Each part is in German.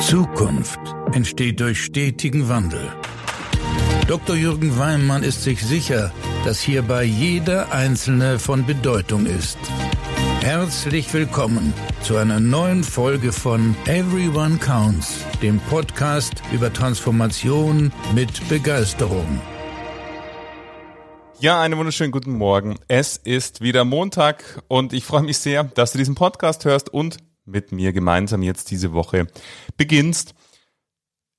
Zukunft entsteht durch stetigen Wandel. Dr. Jürgen Weimann ist sich sicher, dass hierbei jeder Einzelne von Bedeutung ist. Herzlich willkommen zu einer neuen Folge von Everyone Counts, dem Podcast über Transformation mit Begeisterung. Ja, einen wunderschönen guten Morgen. Es ist wieder Montag und ich freue mich sehr, dass du diesen Podcast hörst und mit mir gemeinsam jetzt diese Woche beginnst.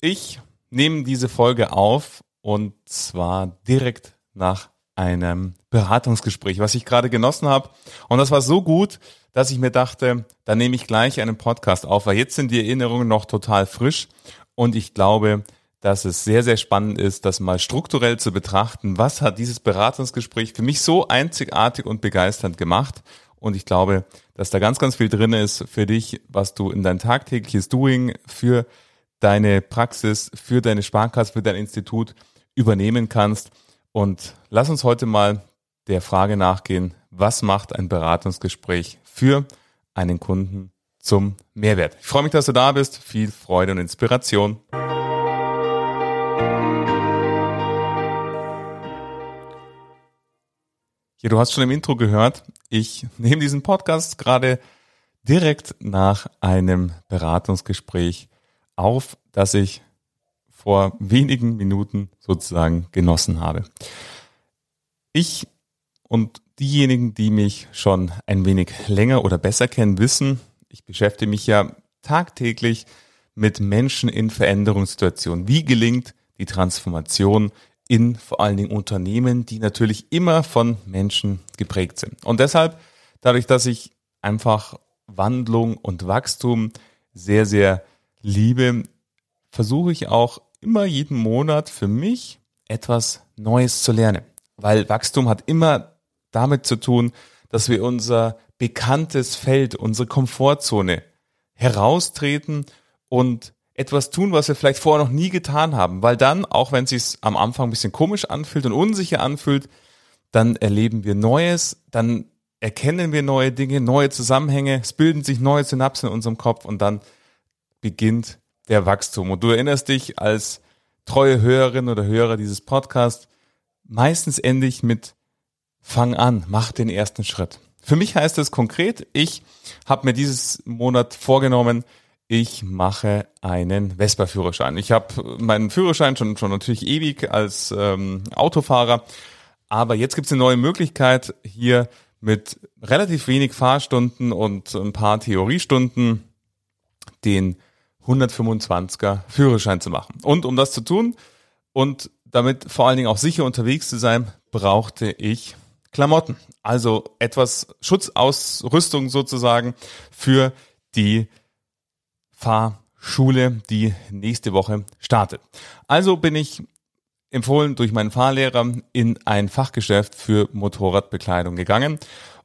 Ich nehme diese Folge auf und zwar direkt nach einem Beratungsgespräch, was ich gerade genossen habe. Und das war so gut, dass ich mir dachte, da nehme ich gleich einen Podcast auf, weil jetzt sind die Erinnerungen noch total frisch und ich glaube, dass es sehr, sehr spannend ist, das mal strukturell zu betrachten. Was hat dieses Beratungsgespräch für mich so einzigartig und begeisternd gemacht? Und ich glaube, dass da ganz, ganz viel drin ist für dich, was du in dein tagtägliches Doing für deine Praxis, für deine Sparkasse, für dein Institut übernehmen kannst. Und lass uns heute mal der Frage nachgehen, was macht ein Beratungsgespräch für einen Kunden zum Mehrwert? Ich freue mich, dass du da bist. Viel Freude und Inspiration. Ja, du hast schon im Intro gehört, ich nehme diesen Podcast gerade direkt nach einem Beratungsgespräch auf, das ich vor wenigen Minuten sozusagen genossen habe. Ich und diejenigen, die mich schon ein wenig länger oder besser kennen, wissen, ich beschäftige mich ja tagtäglich mit Menschen in Veränderungssituationen. Wie gelingt die Transformation in vor allen Dingen Unternehmen, die natürlich immer von Menschen geprägt sind. Und deshalb, dadurch, dass ich einfach Wandlung und Wachstum sehr, sehr liebe, versuche ich auch immer jeden Monat für mich etwas Neues zu lernen. Weil Wachstum hat immer damit zu tun, dass wir unser bekanntes Feld, unsere Komfortzone heraustreten und etwas tun, was wir vielleicht vorher noch nie getan haben. Weil dann, auch wenn es sich am Anfang ein bisschen komisch anfühlt und unsicher anfühlt, dann erleben wir Neues, dann erkennen wir neue Dinge, neue Zusammenhänge, es bilden sich neue Synapsen in unserem Kopf und dann beginnt der Wachstum. Und du erinnerst dich als treue Hörerin oder Hörer dieses Podcasts, meistens ende ich mit Fang an, mach den ersten Schritt. Für mich heißt es konkret, ich habe mir dieses Monat vorgenommen, ich mache einen Vespa-Führerschein. Ich habe meinen Führerschein schon, schon natürlich ewig als ähm, Autofahrer, aber jetzt gibt es eine neue Möglichkeit, hier mit relativ wenig Fahrstunden und ein paar Theoriestunden den 125er Führerschein zu machen. Und um das zu tun und damit vor allen Dingen auch sicher unterwegs zu sein, brauchte ich Klamotten. Also etwas Schutzausrüstung sozusagen für die Fahrschule, die nächste Woche startet. Also bin ich empfohlen durch meinen Fahrlehrer in ein Fachgeschäft für Motorradbekleidung gegangen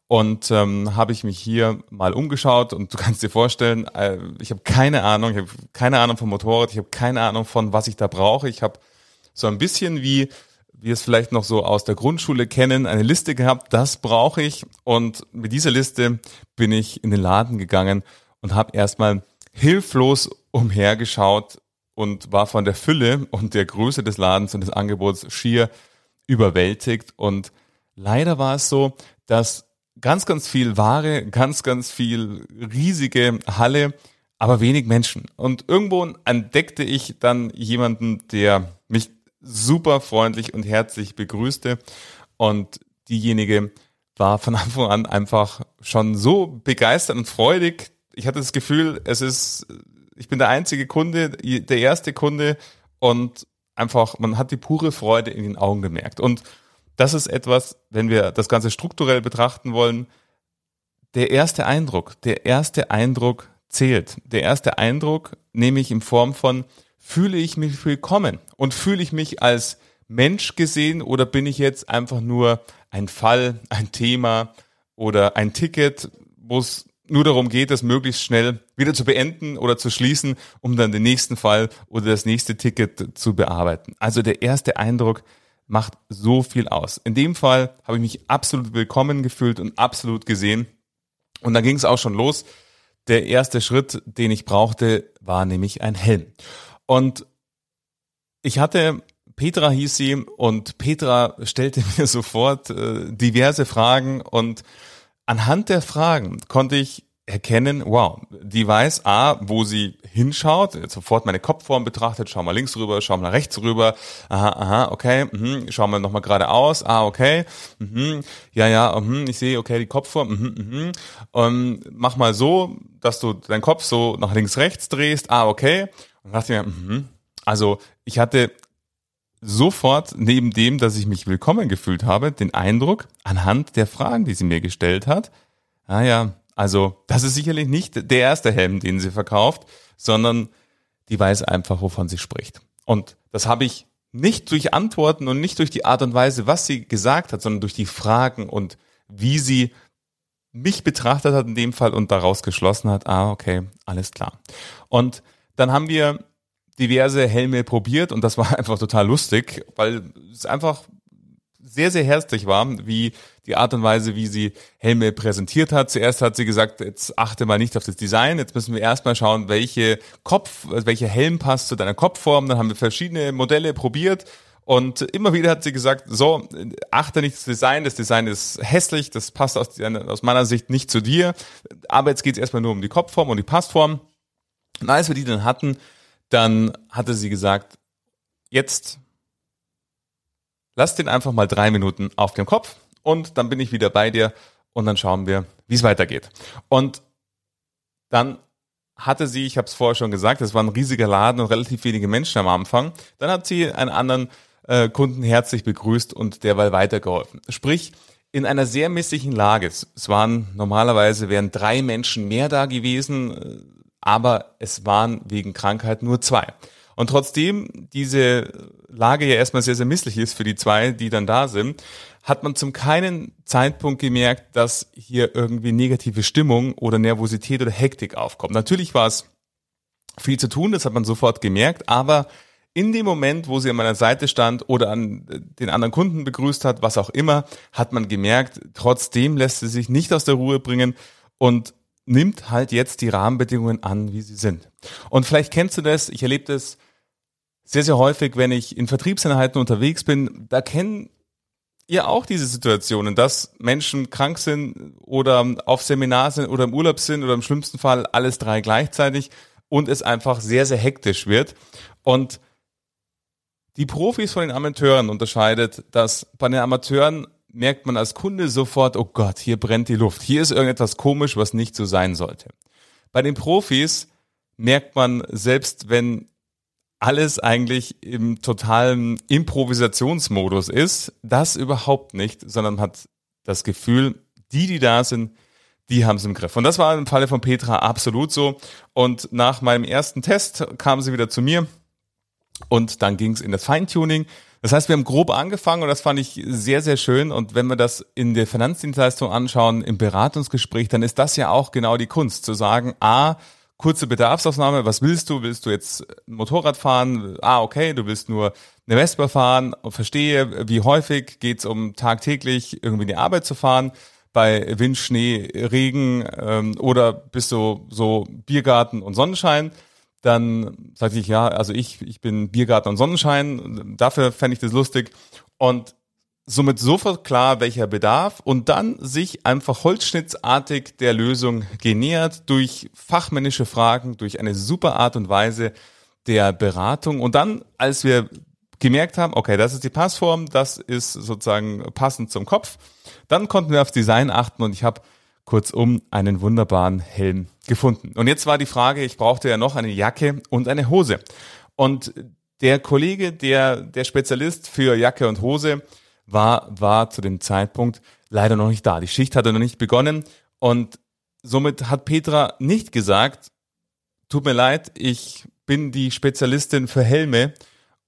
und ähm, habe ich mich hier mal umgeschaut und du kannst dir vorstellen, äh, ich habe keine Ahnung, ich habe keine Ahnung vom Motorrad, ich habe keine Ahnung von was ich da brauche. Ich habe so ein bisschen wie wir es vielleicht noch so aus der Grundschule kennen, eine Liste gehabt, das brauche ich und mit dieser Liste bin ich in den Laden gegangen und habe erstmal hilflos umhergeschaut und war von der Fülle und der Größe des Ladens und des Angebots schier überwältigt. Und leider war es so, dass ganz, ganz viel Ware, ganz, ganz viel riesige Halle, aber wenig Menschen. Und irgendwo entdeckte ich dann jemanden, der mich super freundlich und herzlich begrüßte. Und diejenige war von Anfang an einfach schon so begeistert und freudig, ich hatte das Gefühl, es ist, ich bin der einzige Kunde, der erste Kunde und einfach, man hat die pure Freude in den Augen gemerkt. Und das ist etwas, wenn wir das Ganze strukturell betrachten wollen, der erste Eindruck, der erste Eindruck zählt. Der erste Eindruck nehme ich in Form von, fühle ich mich willkommen und fühle ich mich als Mensch gesehen oder bin ich jetzt einfach nur ein Fall, ein Thema oder ein Ticket, wo es nur darum geht, das möglichst schnell wieder zu beenden oder zu schließen, um dann den nächsten Fall oder das nächste Ticket zu bearbeiten. Also der erste Eindruck macht so viel aus. In dem Fall habe ich mich absolut willkommen gefühlt und absolut gesehen. Und dann ging es auch schon los, der erste Schritt, den ich brauchte, war nämlich ein Helm. Und ich hatte Petra hieß sie und Petra stellte mir sofort äh, diverse Fragen und anhand der Fragen konnte ich erkennen, wow, die weiß A, wo sie hinschaut, sofort meine Kopfform betrachtet, schau mal links rüber, schau mal rechts rüber, aha, aha, okay, mhm, schau mal nochmal geradeaus, ah, okay, mhm, ja, ja, mhm, ich sehe, okay, die Kopfform, mhm, mhm, um, mach mal so, dass du deinen Kopf so nach links, rechts drehst, ah, okay, und dachte mir, mhm, also ich hatte sofort neben dem, dass ich mich willkommen gefühlt habe, den Eindruck anhand der Fragen, die sie mir gestellt hat, ah ja, also das ist sicherlich nicht der erste Helm, den sie verkauft, sondern die weiß einfach, wovon sie spricht. Und das habe ich nicht durch Antworten und nicht durch die Art und Weise, was sie gesagt hat, sondern durch die Fragen und wie sie mich betrachtet hat in dem Fall und daraus geschlossen hat, ah, okay, alles klar. Und dann haben wir diverse Helme probiert und das war einfach total lustig, weil es einfach sehr, sehr herzlich war, wie die Art und Weise, wie sie Helme präsentiert hat. Zuerst hat sie gesagt, jetzt achte mal nicht auf das Design, jetzt müssen wir erstmal schauen, welche Kopf, welcher Helm passt zu deiner Kopfform. Dann haben wir verschiedene Modelle probiert und immer wieder hat sie gesagt, so, achte nicht das Design, das Design ist hässlich, das passt aus, aus meiner Sicht nicht zu dir, aber jetzt geht es erstmal nur um die Kopfform und die Passform. Und als wir die dann hatten, dann hatte sie gesagt, jetzt lass den einfach mal drei Minuten auf dem Kopf und dann bin ich wieder bei dir und dann schauen wir, wie es weitergeht. Und dann hatte sie, ich habe es vorher schon gesagt, es war ein riesiger Laden und relativ wenige Menschen am Anfang. Dann hat sie einen anderen äh, Kunden herzlich begrüßt und derweil weitergeholfen. Sprich, in einer sehr misslichen Lage. Es waren normalerweise wären drei Menschen mehr da gewesen, äh, aber es waren wegen Krankheit nur zwei. Und trotzdem diese Lage ja erstmal sehr, sehr misslich ist für die zwei, die dann da sind, hat man zum keinen Zeitpunkt gemerkt, dass hier irgendwie negative Stimmung oder Nervosität oder Hektik aufkommt. Natürlich war es viel zu tun, das hat man sofort gemerkt, aber in dem Moment, wo sie an meiner Seite stand oder an den anderen Kunden begrüßt hat, was auch immer, hat man gemerkt, trotzdem lässt sie sich nicht aus der Ruhe bringen und nimmt halt jetzt die Rahmenbedingungen an, wie sie sind. Und vielleicht kennst du das, ich erlebe das sehr, sehr häufig, wenn ich in Vertriebseinheiten unterwegs bin, da kennen ihr auch diese Situationen, dass Menschen krank sind oder auf Seminar sind oder im Urlaub sind oder im schlimmsten Fall alles drei gleichzeitig und es einfach sehr, sehr hektisch wird. Und die Profis von den Amateuren unterscheidet, dass bei den Amateuren merkt man als Kunde sofort, oh Gott, hier brennt die Luft. Hier ist irgendetwas komisch, was nicht so sein sollte. Bei den Profis merkt man, selbst wenn alles eigentlich im totalen Improvisationsmodus ist, das überhaupt nicht, sondern hat das Gefühl, die, die da sind, die haben es im Griff. Und das war im Falle von Petra absolut so. Und nach meinem ersten Test kam sie wieder zu mir und dann ging es in das Feintuning. Das heißt, wir haben grob angefangen und das fand ich sehr, sehr schön. Und wenn wir das in der Finanzdienstleistung anschauen, im Beratungsgespräch, dann ist das ja auch genau die Kunst, zu sagen, a, kurze Bedarfsaufnahme, was willst du? Willst du jetzt ein Motorrad fahren? Ah, okay, du willst nur eine Vespa fahren. Verstehe, wie häufig geht's um tagtäglich irgendwie in die Arbeit zu fahren? Bei Wind, Schnee, Regen ähm, oder bist du so Biergarten und Sonnenschein? Dann sagte ich, ja, also ich, ich bin Biergarten und Sonnenschein, dafür fände ich das lustig. Und somit sofort klar, welcher Bedarf und dann sich einfach holzschnittsartig der Lösung genähert durch fachmännische Fragen, durch eine super Art und Weise der Beratung. Und dann, als wir gemerkt haben, okay, das ist die Passform, das ist sozusagen passend zum Kopf, dann konnten wir aufs Design achten und ich habe kurzum einen wunderbaren Helm gefunden. Und jetzt war die Frage, ich brauchte ja noch eine Jacke und eine Hose. Und der Kollege, der, der Spezialist für Jacke und Hose, war, war zu dem Zeitpunkt leider noch nicht da. Die Schicht hatte noch nicht begonnen und somit hat Petra nicht gesagt, tut mir leid, ich bin die Spezialistin für Helme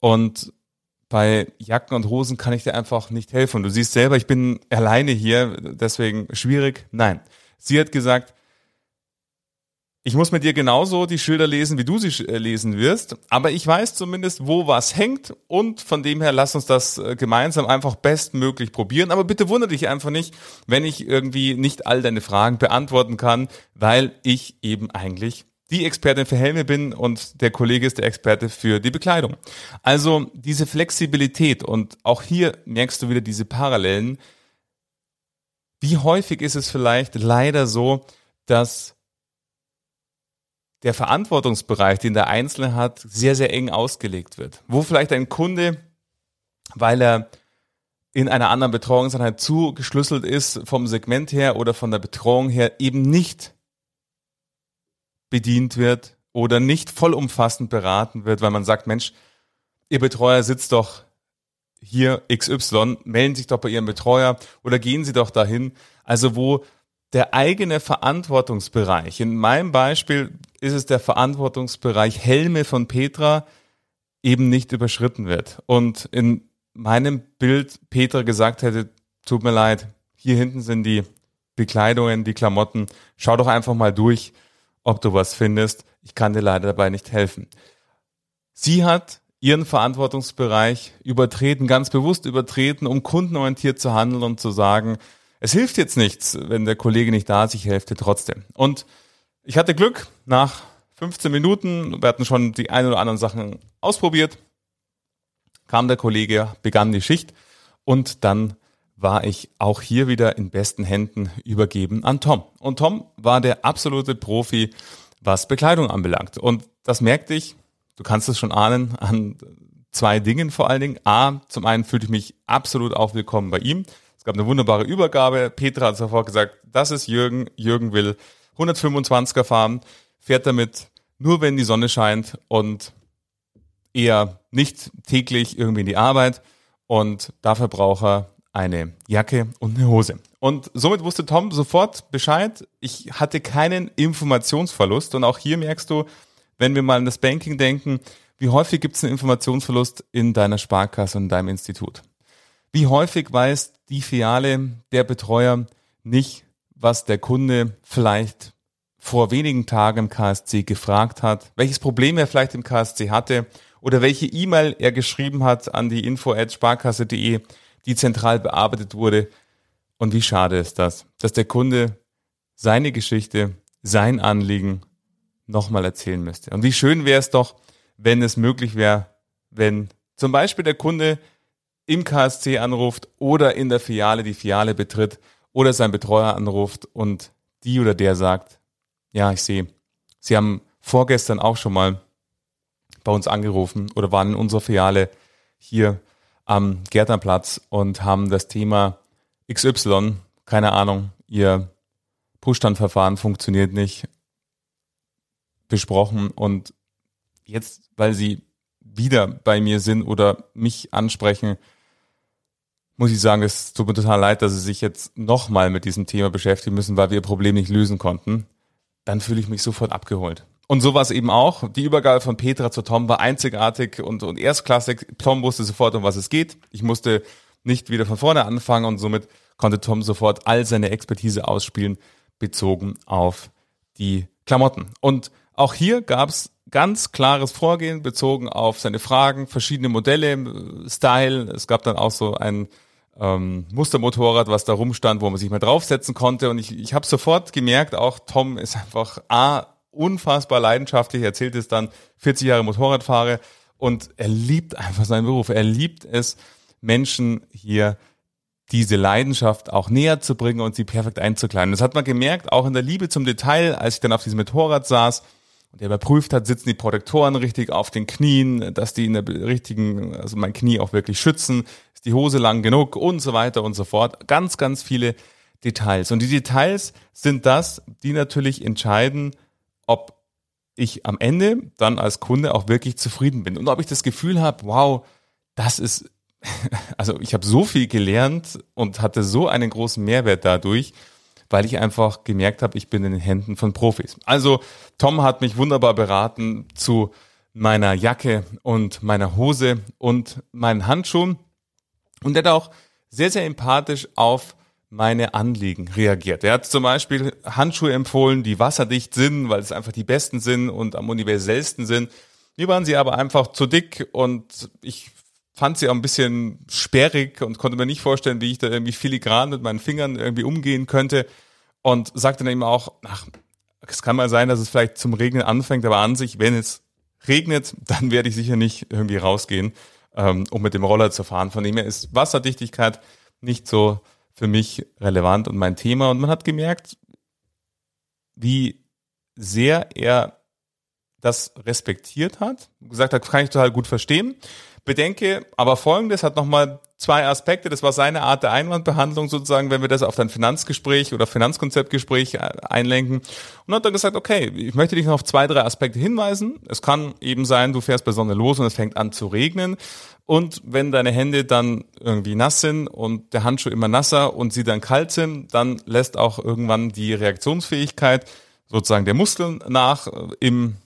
und bei Jacken und Hosen kann ich dir einfach nicht helfen. Du siehst selber, ich bin alleine hier, deswegen schwierig. Nein. Sie hat gesagt, Ich muss mit dir genauso die Schilder lesen, wie du sie äh, lesen wirst, aber ich weiß zumindest, wo was hängt und von dem her lass uns das äh, gemeinsam einfach bestmöglich probieren. Aber bitte wundere dich einfach nicht, wenn ich irgendwie nicht all deine Fragen beantworten kann, weil ich eben eigentlich die Expertin für Helme bin und der Kollege ist der Experte für die Bekleidung. Also diese Flexibilität und auch hier merkst du wieder diese Parallelen. Wie häufig ist es vielleicht leider so, dass der Verantwortungsbereich, den der Einzelne hat, sehr, sehr eng ausgelegt wird. Wo vielleicht ein Kunde, weil er in einer anderen Betreuungseinheit zugeschlüsselt ist, vom Segment her oder von der Betreuung her, eben nicht bedient wird oder nicht vollumfassend beraten wird, weil man sagt, Mensch, Ihr Betreuer sitzt doch hier XY, melden sich doch bei Ihrem Betreuer oder gehen Sie doch dahin. Also wo der eigene Verantwortungsbereich. In meinem Beispiel ist es der Verantwortungsbereich Helme von Petra eben nicht überschritten wird. Und in meinem Bild Petra gesagt hätte, tut mir leid, hier hinten sind die Bekleidungen, die Klamotten, schau doch einfach mal durch, ob du was findest. Ich kann dir leider dabei nicht helfen. Sie hat ihren Verantwortungsbereich übertreten, ganz bewusst übertreten, um kundenorientiert zu handeln und zu sagen, es hilft jetzt nichts, wenn der Kollege nicht da ist, ich helfe dir trotzdem. Und ich hatte Glück, nach 15 Minuten, wir hatten schon die ein oder anderen Sachen ausprobiert, kam der Kollege, begann die Schicht und dann war ich auch hier wieder in besten Händen übergeben an Tom. Und Tom war der absolute Profi, was Bekleidung anbelangt. Und das merkte ich, du kannst es schon ahnen, an zwei Dingen vor allen Dingen. A, zum einen fühlte ich mich absolut auch willkommen bei ihm. Es gab eine wunderbare Übergabe. Petra hat sofort gesagt, das ist Jürgen. Jürgen will 125er fahren, fährt damit nur, wenn die Sonne scheint und eher nicht täglich irgendwie in die Arbeit. Und dafür braucht er eine Jacke und eine Hose. Und somit wusste Tom sofort Bescheid. Ich hatte keinen Informationsverlust. Und auch hier merkst du, wenn wir mal an das Banking denken, wie häufig gibt es einen Informationsverlust in deiner Sparkasse und in deinem Institut? Wie häufig weiß die Filiale, der Betreuer nicht, was der Kunde vielleicht vor wenigen Tagen im KSC gefragt hat, welches Problem er vielleicht im KSC hatte oder welche E-Mail er geschrieben hat an die info@sparkasse.de, die zentral bearbeitet wurde. Und wie schade ist das, dass der Kunde seine Geschichte, sein Anliegen nochmal erzählen müsste. Und wie schön wäre es doch, wenn es möglich wäre, wenn zum Beispiel der Kunde im KSC anruft oder in der Filiale die Filiale betritt oder sein Betreuer anruft und die oder der sagt, ja, ich sehe, Sie haben vorgestern auch schon mal bei uns angerufen oder waren in unserer Filiale hier am Gärtnerplatz und haben das Thema XY, keine Ahnung, Ihr Push-Stand-Verfahren funktioniert nicht, besprochen und jetzt, weil Sie wieder bei mir sind oder mich ansprechen, muss ich sagen, es tut mir total leid, dass Sie sich jetzt nochmal mit diesem Thema beschäftigen müssen, weil wir Ihr Problem nicht lösen konnten. Dann fühle ich mich sofort abgeholt. Und so war es eben auch. Die Übergabe von Petra zu Tom war einzigartig und, und erstklassig. Tom wusste sofort, um was es geht. Ich musste nicht wieder von vorne anfangen und somit konnte Tom sofort all seine Expertise ausspielen, bezogen auf die Klamotten. Und auch hier gab es ganz klares Vorgehen bezogen auf seine Fragen, verschiedene Modelle, Style. Es gab dann auch so ein ähm, Mustermotorrad, was da rumstand, wo man sich mal draufsetzen konnte. Und ich, ich habe sofort gemerkt, auch Tom ist einfach A, unfassbar leidenschaftlich, er erzählt es dann, 40 Jahre Motorradfahrer und er liebt einfach seinen Beruf. Er liebt es, Menschen hier diese Leidenschaft auch näher zu bringen und sie perfekt einzukleiden. Das hat man gemerkt, auch in der Liebe zum Detail, als ich dann auf diesem Motorrad saß und er überprüft hat, sitzen die Protektoren richtig auf den Knien, dass die in der richtigen, also mein Knie auch wirklich schützen, ist die Hose lang genug und so weiter und so fort. Ganz, ganz viele Details. Und die Details sind das, die natürlich entscheiden, ob ich am Ende dann als Kunde auch wirklich zufrieden bin und ob ich das Gefühl habe, wow, das ist, also ich habe so viel gelernt und hatte so einen großen Mehrwert dadurch weil ich einfach gemerkt habe, ich bin in den Händen von Profis. Also Tom hat mich wunderbar beraten zu meiner Jacke und meiner Hose und meinen Handschuhen und er hat auch sehr, sehr empathisch auf meine Anliegen reagiert. Er hat zum Beispiel Handschuhe empfohlen, die wasserdicht sind, weil es einfach die besten sind und am universellsten sind. Mir waren sie aber einfach zu dick und ich fand sie auch ein bisschen sperrig und konnte mir nicht vorstellen, wie ich da irgendwie filigran mit meinen Fingern irgendwie umgehen könnte und sagte dann eben auch, ach, es kann mal sein, dass es vielleicht zum Regnen anfängt, aber an sich, wenn es regnet, dann werde ich sicher nicht irgendwie rausgehen, ähm, um mit dem Roller zu fahren. Von dem her ist Wasserdichtigkeit nicht so für mich relevant und mein Thema. Und man hat gemerkt, wie sehr er das respektiert hat, gesagt hat, kann ich total gut verstehen. Bedenke aber folgendes, hat nochmal zwei Aspekte. Das war seine Art der Einwandbehandlung sozusagen, wenn wir das auf dein Finanzgespräch oder Finanzkonzeptgespräch einlenken. Und hat dann gesagt, okay, ich möchte dich noch auf zwei, drei Aspekte hinweisen. Es kann eben sein, du fährst bei Sonne los und es fängt an zu regnen. Und wenn deine Hände dann irgendwie nass sind und der Handschuh immer nasser und sie dann kalt sind, dann lässt auch irgendwann die Reaktionsfähigkeit sozusagen der Muskeln nach äh, im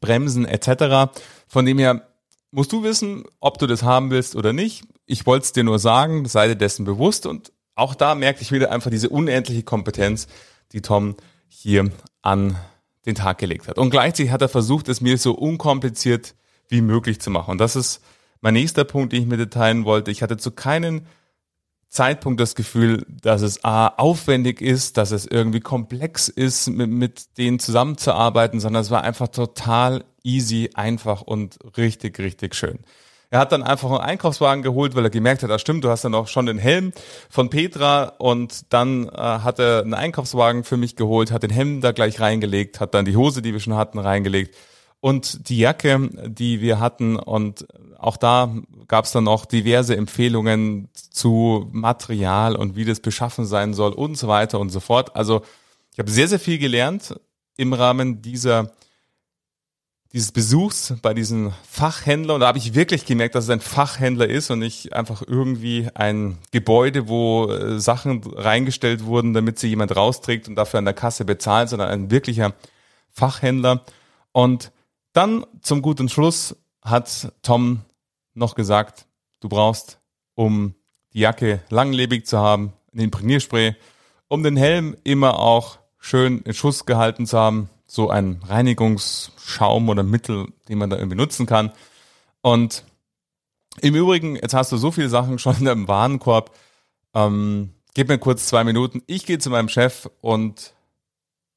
Bremsen etc. Von dem her musst du wissen, ob du das haben willst oder nicht. Ich wollte es dir nur sagen, sei dir dessen bewusst. Und auch da merkte ich wieder einfach diese unendliche Kompetenz, die Tom hier an den Tag gelegt hat. Und gleichzeitig hat er versucht, es mir so unkompliziert wie möglich zu machen. Und das ist mein nächster Punkt, den ich mit dir teilen wollte. Ich hatte zu keinen Zeitpunkt das Gefühl, dass es A, aufwendig ist, dass es irgendwie komplex ist, mit, mit denen zusammenzuarbeiten, sondern es war einfach total easy, einfach und richtig, richtig schön. Er hat dann einfach einen Einkaufswagen geholt, weil er gemerkt hat, ah stimmt, du hast ja noch schon den Helm von Petra und dann äh, hat er einen Einkaufswagen für mich geholt, hat den Helm da gleich reingelegt, hat dann die Hose, die wir schon hatten, reingelegt und die Jacke, die wir hatten. Und auch da gab es dann noch diverse Empfehlungen zu Material und wie das beschaffen sein soll und so weiter und so fort. Also ich habe sehr, sehr viel gelernt im Rahmen dieser dieses Besuchs bei diesen Fachhändler und da habe ich wirklich gemerkt, dass es ein Fachhändler ist und nicht einfach irgendwie ein Gebäude, wo äh, Sachen reingestellt wurden, damit sie jemand rausträgt und dafür an der Kasse bezahlt, sondern ein wirklicher Fachhändler. Und dann zum guten Schluss hat Tom noch gesagt, du brauchst, um die Jacke langlebig zu haben, ein Imprägnierspray, um den Helm immer auch schön in Schuss gehalten zu haben, so ein Reinigungsschaum oder Mittel, den man da irgendwie nutzen kann. Und im Übrigen, jetzt hast du so viele Sachen schon in deinem Warenkorb. Ähm, gib mir kurz zwei Minuten. Ich gehe zu meinem Chef und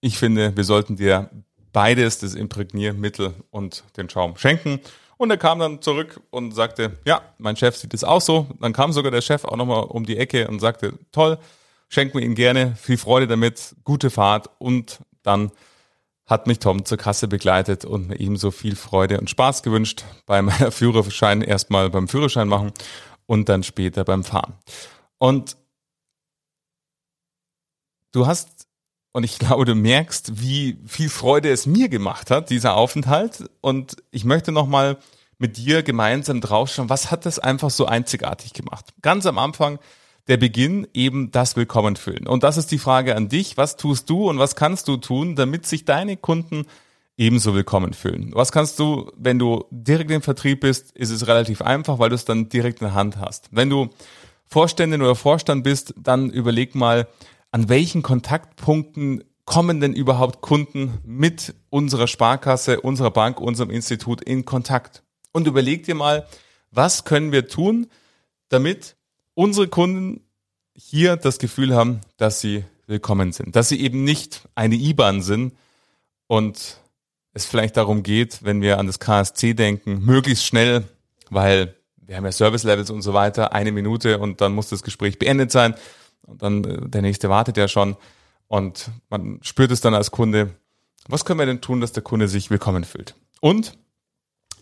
ich finde, wir sollten dir beides, das Imprägniermittel und den Schaum schenken. Und er kam dann zurück und sagte, ja, mein Chef sieht es auch so. Dann kam sogar der Chef auch nochmal um die Ecke und sagte, toll, schenken wir ihn gerne, viel Freude damit, gute Fahrt. Und dann hat mich Tom zur Kasse begleitet und mir ebenso viel Freude und Spaß gewünscht beim Führerschein, erstmal beim Führerschein machen und dann später beim Fahren. Und du hast und ich glaube, du merkst, wie viel Freude es mir gemacht hat, dieser Aufenthalt. Und ich möchte nochmal mit dir gemeinsam draufschauen, was hat das einfach so einzigartig gemacht? Ganz am Anfang der Beginn eben das Willkommen fühlen. Und das ist die Frage an dich. Was tust du und was kannst du tun, damit sich deine Kunden ebenso willkommen fühlen? Was kannst du, wenn du direkt im Vertrieb bist, ist es relativ einfach, weil du es dann direkt in der Hand hast. Wenn du Vorständin oder Vorstand bist, dann überleg mal, an welchen Kontaktpunkten kommen denn überhaupt Kunden mit unserer Sparkasse, unserer Bank, unserem Institut in Kontakt? Und überleg dir mal, was können wir tun, damit unsere Kunden hier das Gefühl haben, dass sie willkommen sind, dass sie eben nicht eine IBAN sind und es vielleicht darum geht, wenn wir an das KSC denken, möglichst schnell, weil wir haben ja Service Levels und so weiter, eine Minute und dann muss das Gespräch beendet sein und dann äh, der nächste wartet ja schon. Und man spürt es dann als Kunde, was können wir denn tun, dass der Kunde sich willkommen fühlt? Und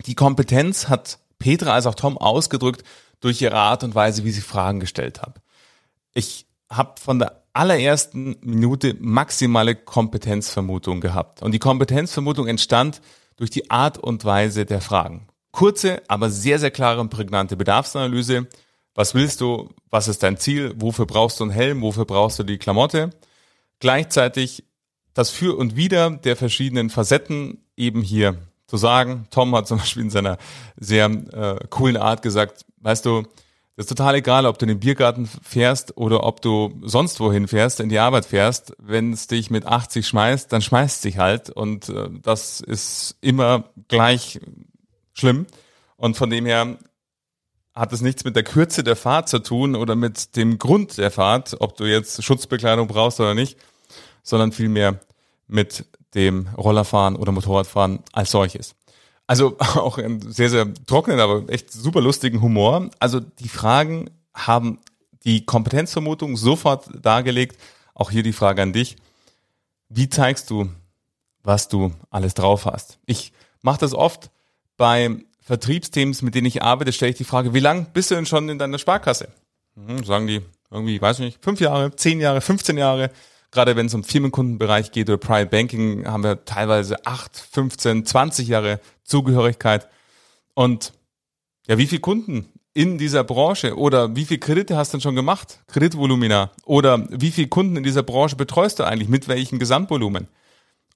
die Kompetenz hat Petra als auch Tom ausgedrückt durch ihre Art und Weise, wie sie Fragen gestellt haben. Ich habe von der allerersten Minute maximale Kompetenzvermutung gehabt. Und die Kompetenzvermutung entstand durch die Art und Weise der Fragen. Kurze, aber sehr, sehr klare und prägnante Bedarfsanalyse, was willst du? Was ist dein Ziel? Wofür brauchst du einen Helm? Wofür brauchst du die Klamotte? Gleichzeitig das Für und Wider der verschiedenen Facetten eben hier zu sagen. Tom hat zum Beispiel in seiner sehr äh, coolen Art gesagt, weißt du, Das ist total egal, ob du in den Biergarten fährst oder ob du sonst wohin fährst, in die Arbeit fährst. Wenn es dich mit 80 schmeißt, dann schmeißt es dich halt. Und äh, das ist immer gleich schlimm. Und von dem her hat es nichts mit der Kürze der Fahrt zu tun oder mit dem Grund der Fahrt, ob du jetzt Schutzbekleidung brauchst oder nicht, sondern vielmehr mit dem Rollerfahren oder Motorradfahren als solches. Also auch ein sehr, sehr trockenen, aber echt super lustigen Humor. Also die Fragen haben die Kompetenzvermutung sofort dargelegt. Auch hier die Frage an dich. Wie zeigst du, was du alles drauf hast? Ich mache das oft bei Vertriebsteams, mit denen ich arbeite, stelle ich die Frage, wie lang bist du denn schon in deiner Sparkasse? Mhm, sagen die irgendwie, weiß ich nicht, fünf Jahre, zehn Jahre, 15 Jahre. Gerade wenn es um Firmenkundenbereich geht oder Private Banking, haben wir teilweise acht, 15, 20 Jahre Zugehörigkeit. Und ja, wie viele Kunden in dieser Branche oder wie viele Kredite hast du denn schon gemacht? Kreditvolumina. Oder wie viele Kunden in dieser Branche betreust du eigentlich? Mit welchem Gesamtvolumen?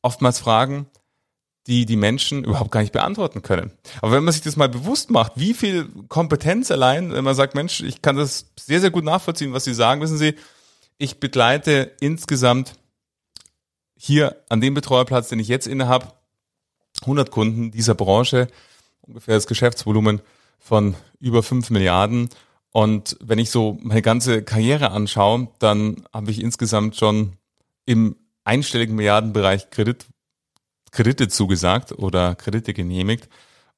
Oftmals Fragen, die die Menschen überhaupt gar nicht beantworten können. Aber wenn man sich das mal bewusst macht, wie viel Kompetenz allein, wenn man sagt, Mensch, ich kann das sehr, sehr gut nachvollziehen, was Sie sagen, wissen Sie, ich begleite insgesamt hier an dem Betreuerplatz, den ich jetzt innehabe, 100 Kunden dieser Branche, ungefähr das Geschäftsvolumen von über 5 Milliarden. Und wenn ich so meine ganze Karriere anschaue, dann habe ich insgesamt schon im einstelligen Milliardenbereich Kredit Kredite zugesagt oder Kredite genehmigt.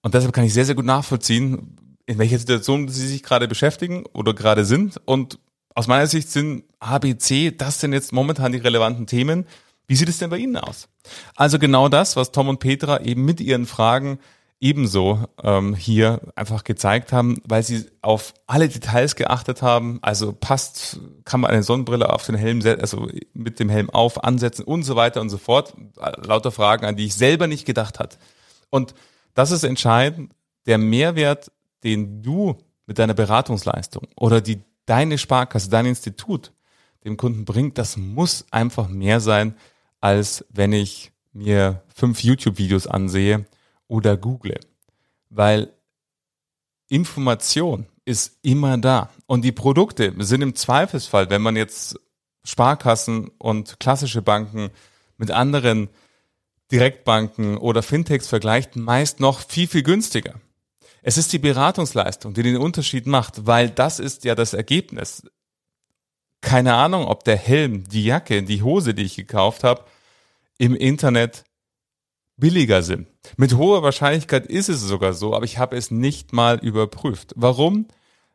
Und deshalb kann ich sehr, sehr gut nachvollziehen, in welcher Situation sie sich gerade beschäftigen oder gerade sind. Und aus meiner Sicht sind ABC das denn jetzt momentan die relevanten Themen. Wie sieht es denn bei Ihnen aus? Also genau das, was Tom und Petra eben mit ihren Fragen ebenso ähm, hier einfach gezeigt haben, weil sie auf alle Details geachtet haben. Also passt, kann man eine Sonnenbrille auf den Helm, also mit dem Helm auf, ansetzen und so weiter und so fort. Lauter Fragen, an die ich selber nicht gedacht hat. Und das ist entscheidend. Der Mehrwert, den du mit deiner Beratungsleistung oder die deine Sparkasse, dein Institut dem Kunden bringt, das muss einfach mehr sein, als wenn ich mir fünf YouTube-Videos ansehe oder google. Weil Information ist immer da. Und die Produkte sind im Zweifelsfall, wenn man jetzt Sparkassen und klassische Banken mit anderen Direktbanken oder Fintechs vergleicht, meist noch viel, viel günstiger. Es ist die Beratungsleistung, die den Unterschied macht, weil das ist ja das Ergebnis. Keine Ahnung, ob der Helm, die Jacke, die Hose, die ich gekauft habe, im Internet billiger sind. Mit hoher Wahrscheinlichkeit ist es sogar so, aber ich habe es nicht mal überprüft. Warum?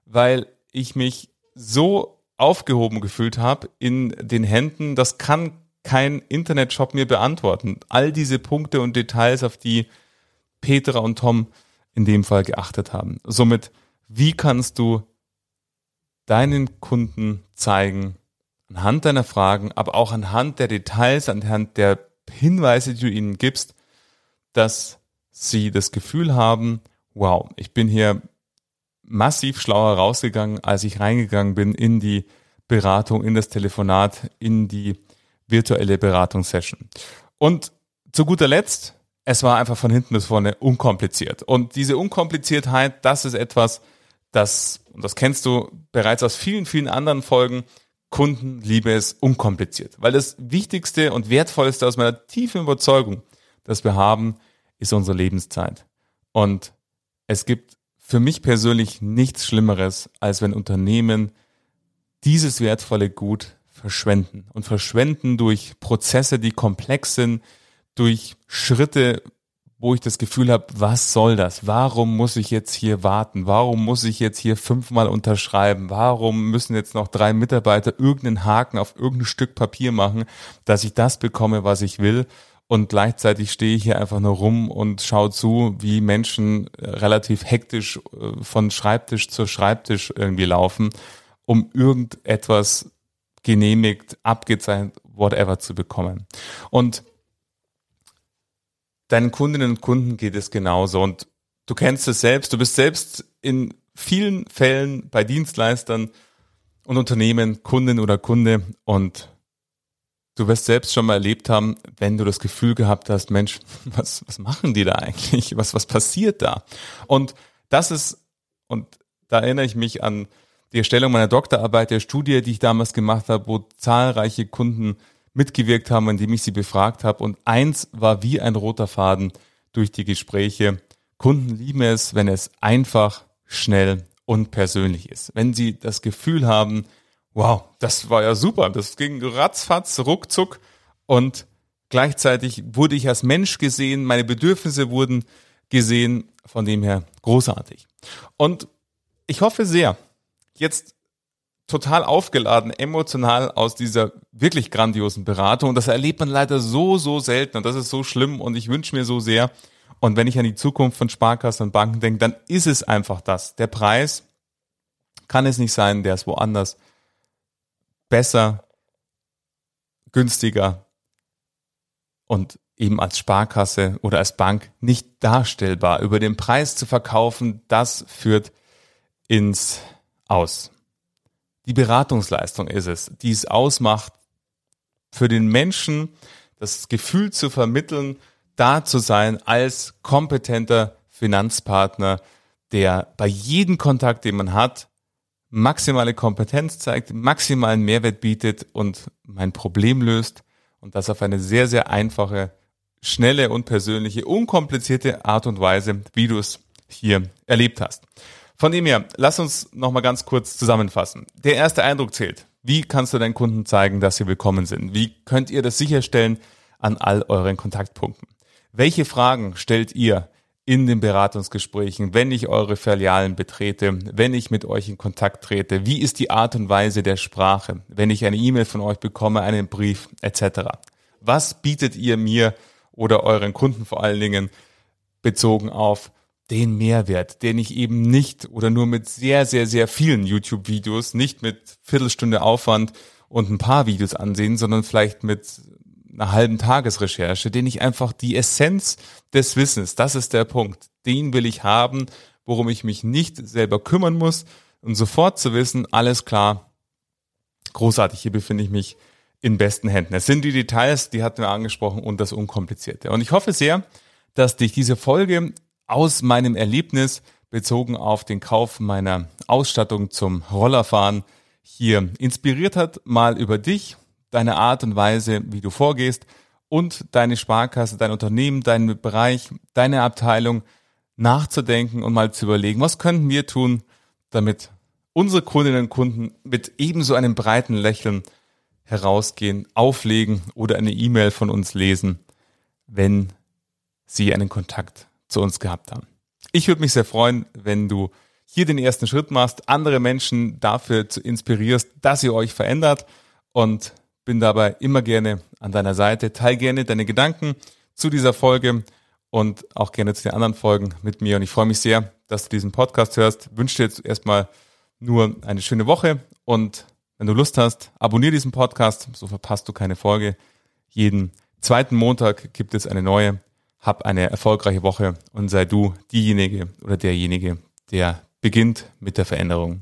Weil ich mich so aufgehoben gefühlt habe in den Händen, das kann kein Internetshop mir beantworten. All diese Punkte und Details, auf die Petra und Tom in dem Fall geachtet haben. Somit, wie kannst du deinen Kunden zeigen, anhand deiner Fragen, aber auch anhand der Details, anhand der Hinweise, die du ihnen gibst, dass sie das Gefühl haben, wow, ich bin hier massiv schlauer rausgegangen, als ich reingegangen bin in die Beratung, in das Telefonat, in die virtuelle Beratungssession. Und zu guter Letzt, es war einfach von hinten bis vorne unkompliziert. Und diese Unkompliziertheit, das ist etwas, das, und das kennst du bereits aus vielen, vielen anderen Folgen, Kunden liebe es unkompliziert. Weil das Wichtigste und Wertvollste aus meiner tiefen Überzeugung das wir haben, ist unsere Lebenszeit. Und es gibt für mich persönlich nichts Schlimmeres, als wenn Unternehmen dieses wertvolle Gut verschwenden. Und verschwenden durch Prozesse, die komplex sind, durch Schritte, wo ich das Gefühl habe, was soll das? Warum muss ich jetzt hier warten? Warum muss ich jetzt hier fünfmal unterschreiben? Warum müssen jetzt noch drei Mitarbeiter irgendeinen Haken auf irgendein Stück Papier machen, dass ich das bekomme, was ich will? und gleichzeitig stehe ich hier einfach nur rum und schaue zu, wie Menschen relativ hektisch äh, von Schreibtisch zu Schreibtisch irgendwie laufen, um irgendetwas genehmigt, abgezeichnet, whatever zu bekommen. Und deinen Kundinnen und Kunden geht es genauso und du kennst es selbst, du bist selbst in vielen Fällen bei Dienstleistern und Unternehmen Kundin oder Kunde und Du wirst selbst schon mal erlebt haben, wenn du das Gefühl gehabt hast, Mensch, was, was machen die da eigentlich? Was, was passiert da? Und das ist, und da erinnere ich mich an die Erstellung meiner Doktorarbeit, der Studie, die ich damals gemacht habe, wo zahlreiche Kunden mitgewirkt haben, indem ich sie befragt habe. Und eins war wie ein roter Faden durch die Gespräche. Kunden lieben es, wenn es einfach, schnell und persönlich ist. Wenn sie das Gefühl haben, wow, das war ja super, das ging ratzfatz, ruckzuck und gleichzeitig wurde ich als Mensch gesehen, meine Bedürfnisse wurden gesehen, von dem her großartig. Und ich hoffe sehr, jetzt total aufgeladen, emotional aus dieser wirklich grandiosen Beratung. Und das erlebt man leider so, so selten. Und das ist so schlimm. Und ich wünsche mir so sehr. Und wenn ich an die Zukunft von Sparkassen und Banken denke, dann ist es einfach das. Der Preis kann es nicht sein, der ist woanders besser, günstiger und eben als Sparkasse oder als Bank nicht darstellbar. Über den Preis zu verkaufen, das führt ins Aus. Die Beratungsleistung ist es, die es ausmacht, für den Menschen das Gefühl zu vermitteln, da zu sein als kompetenter Finanzpartner, der bei jedem Kontakt, den man hat, maximale Kompetenz zeigt, maximalen Mehrwert bietet und mein Problem löst und das auf eine sehr, sehr einfache, schnelle und persönliche, unkomplizierte Art und Weise, wie du es hier erlebt hast. Von dem her, lass uns nochmal ganz kurz zusammenfassen. Der erste Eindruck zählt. Wie kannst du deinen Kunden zeigen, dass sie willkommen sind? Wie könnt ihr das sicherstellen an all euren Kontaktpunkten? Welche Fragen stellt ihr in den Beratungsgesprächen, wenn ich eure Filialen betrete, wenn ich mit euch in Kontakt trete? Wie ist die Art und Weise der Sprache, wenn ich eine E-Mail von euch bekomme, einen Brief etc.? Was bietet ihr mir oder euren Kunden vor allen Dingen bezogen auf den Mehrwert, den ich eben nicht oder nur mit sehr, sehr, sehr vielen YouTube-Videos, nicht mit Viertelstunde Aufwand und ein paar Videos ansehen, sondern vielleicht mit einer halben Tagesrecherche, den ich einfach die Essenz des Wissens, das ist der Punkt, den will ich haben, worum ich mich nicht selber kümmern muss und sofort zu wissen, alles klar, großartig, hier befinde ich mich in besten Händen. Es sind die Details, die hatten wir angesprochen und das Unkomplizierte. Und ich hoffe sehr, dass dich diese Folge aus meinem Erlebnis bezogen auf den Kauf meiner Ausstattung zum Rollerfahren hier inspiriert hat, mal über dich, deine Art und Weise, wie du vorgehst und deine Sparkasse, dein Unternehmen, deinen Bereich, deine Abteilung nachzudenken und mal zu überlegen, was könnten wir tun, damit unsere Kundinnen und Kunden mit ebenso einem breiten Lächeln herausgehen, auflegen oder eine E-Mail von uns lesen, wenn sie einen Kontakt zu uns gehabt haben. Ich würde mich sehr freuen, wenn du hier den ersten Schritt machst, andere Menschen dafür zu inspirierst, dass ihr euch verändert und bin dabei immer gerne an deiner Seite. Teil gerne deine Gedanken zu dieser Folge und auch gerne zu den anderen Folgen mit mir. Und ich freue mich sehr, dass du diesen Podcast hörst. Wünsche dir jetzt erstmal nur eine schöne Woche und wenn du Lust hast, abonniere diesen Podcast, so verpasst du keine Folge. Jeden zweiten Montag gibt es eine neue. Hab eine erfolgreiche Woche und sei du diejenige oder derjenige, der beginnt mit der Veränderung.